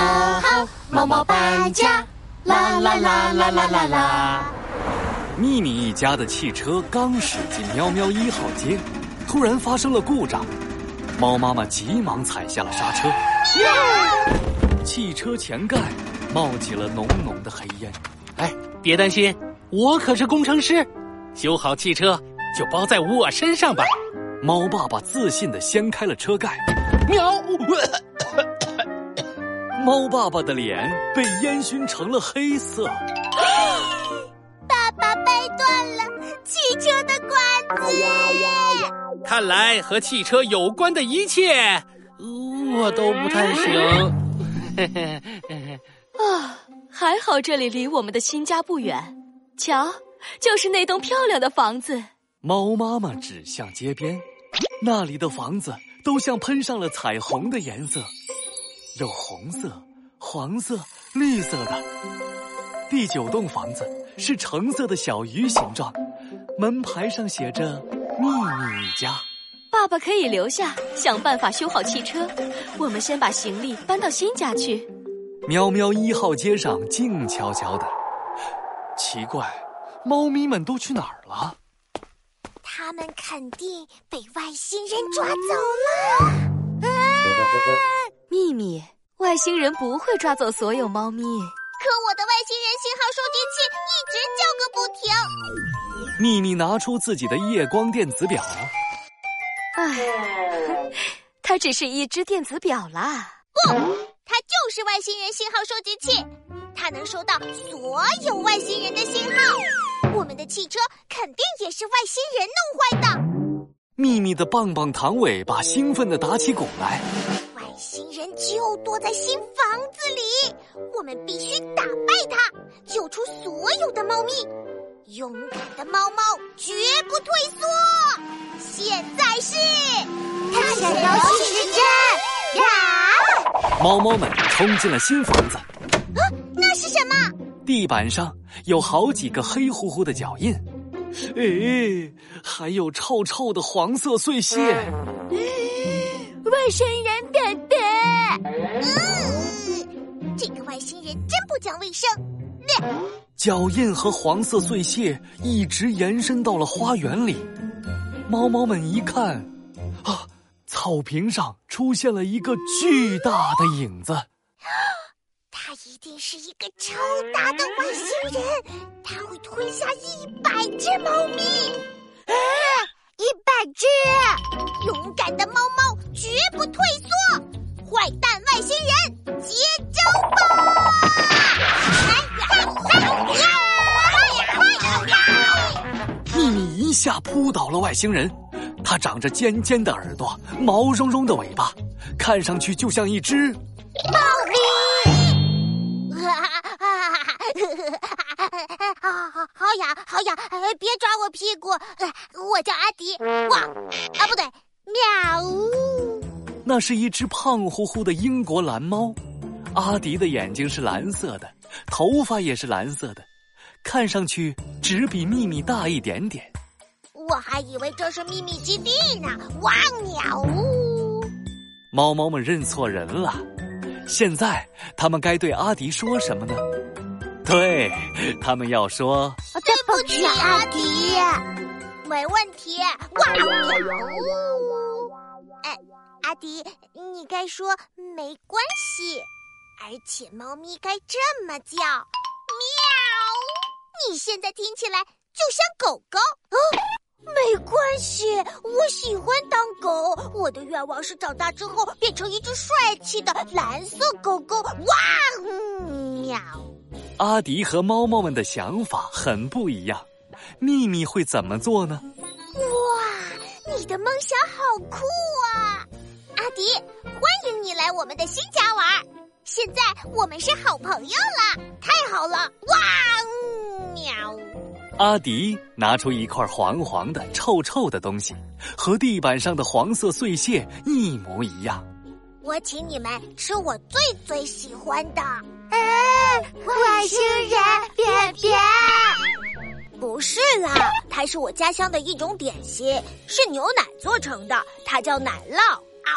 好，猫猫搬家，啦啦啦啦啦啦啦。秘密一家的汽车刚驶进喵喵一号街，突然发生了故障。猫妈妈急忙踩下了刹车，汽车前盖冒起了浓浓的黑烟。哎，别担心，我可是工程师，修好汽车就包在我身上吧。猫爸爸自信的掀开了车盖，喵！猫爸爸的脸被烟熏成了黑色。爸爸掰断了汽车的管子。看来和汽车有关的一切，我都不太行。啊，还好这里离我们的新家不远，瞧，就是那栋漂亮的房子。猫妈妈指向街边，那里的房子都像喷上了彩虹的颜色，有红色、黄色、绿色的。第九栋房子是橙色的小鱼形状，门牌上写着。秘密一家，爸爸可以留下，想办法修好汽车。我们先把行李搬到新家去。喵喵一号街上静悄悄的，奇怪，猫咪们都去哪儿了？他们肯定被外星人抓走了。啊！秘密，外星人不会抓走所有猫咪。可我的外星人信号收集器一直叫个不停。秘密拿出自己的夜光电子表，唉，它只是一只电子表啦。不，它就是外星人信号收集器，它能收到所有外星人的信号。我们的汽车肯定也是外星人弄坏的。秘密的棒棒糖尾巴兴奋地打起鼓来。外星人就躲在新房子里，我们必须打败他，救出所有的猫咪。勇敢的猫猫绝不退缩。现在是探险游戏时间呀！猫猫们冲进了新房子。啊，那是什么？地板上有好几个黑乎乎的脚印，哎，还有臭臭的黄色碎屑。外星人便便。嗯，这个外星人真不讲卫生。脚印和黄色碎屑一直延伸到了花园里。猫猫们一看，啊，草坪上出现了一个巨大的影子。它一定是一个超大的外星人，它会吞下一百只猫咪。啊，一百只！勇敢的猫猫绝不退缩。外星人，它长着尖尖的耳朵，毛茸茸的尾巴，看上去就像一只猫咪。好好好痒好痒！别抓我屁股！我叫阿迪。哇啊，不对，喵！那是一只胖乎乎的英国蓝猫。阿迪的眼睛是蓝色的，头发也是蓝色的，看上去只比秘密大一点点。我还以为这是秘密基地呢！哇喵！猫猫们认错人了，现在他们该对阿迪说什么呢？对他们要说：“对不起，阿迪。”没问题。哇喵！哎，阿迪，你该说没关系。而且猫咪该这么叫，喵！你现在听起来就像狗狗。哦，没关系，我喜欢当狗。我的愿望是长大之后变成一只帅气的蓝色狗狗。哇，喵！阿迪和猫猫们的想法很不一样，秘密会怎么做呢？哇，你的梦想好酷啊！阿迪，欢迎你来我们的新家玩。现在我们是好朋友了，太好了！哇，喵！阿迪拿出一块黄黄的、臭臭的东西，和地板上的黄色碎屑一模一样。我请你们吃我最最喜欢的。嗯，外星人便便？不是啦，它是我家乡的一种点心，是牛奶做成的，它叫奶酪。啊，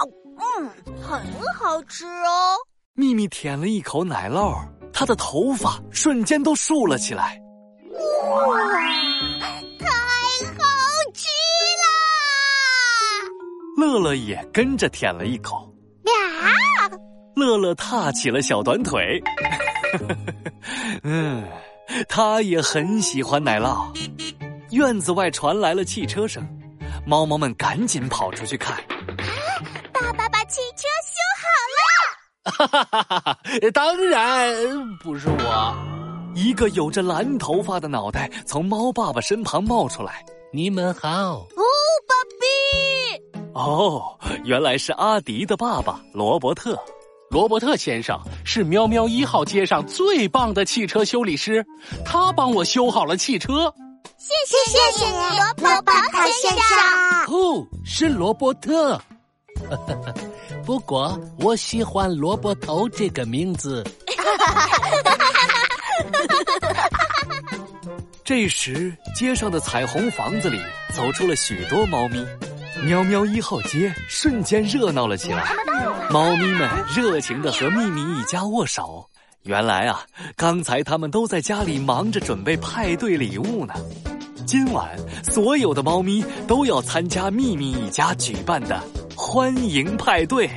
嗯，很好吃哦。秘密舔了一口奶酪，他的头发瞬间都竖了起来。哇，乐乐也跟着舔了一口。呀！乐乐踏起了小短腿。嗯，他也很喜欢奶酪。院子外传来了汽车声，猫猫们赶紧跑出去看。啊爸爸把汽车修好了！哈哈哈哈！当然不是我。一个有着蓝头发的脑袋从猫爸爸身旁冒出来。你们好。哦，原来是阿迪的爸爸罗伯特。罗伯特先生是喵喵一号街上最棒的汽车修理师，他帮我修好了汽车。谢谢谢谢你，罗伯特先生。哦，是罗伯特。不过我喜欢萝卜头这个名字。这时，街上的彩虹房子里走出了许多猫咪，喵喵一号街瞬间热闹了起来。猫咪们热情的和秘密一家握手。原来啊，刚才他们都在家里忙着准备派对礼物呢。今晚所有的猫咪都要参加秘密一家举办的欢迎派对。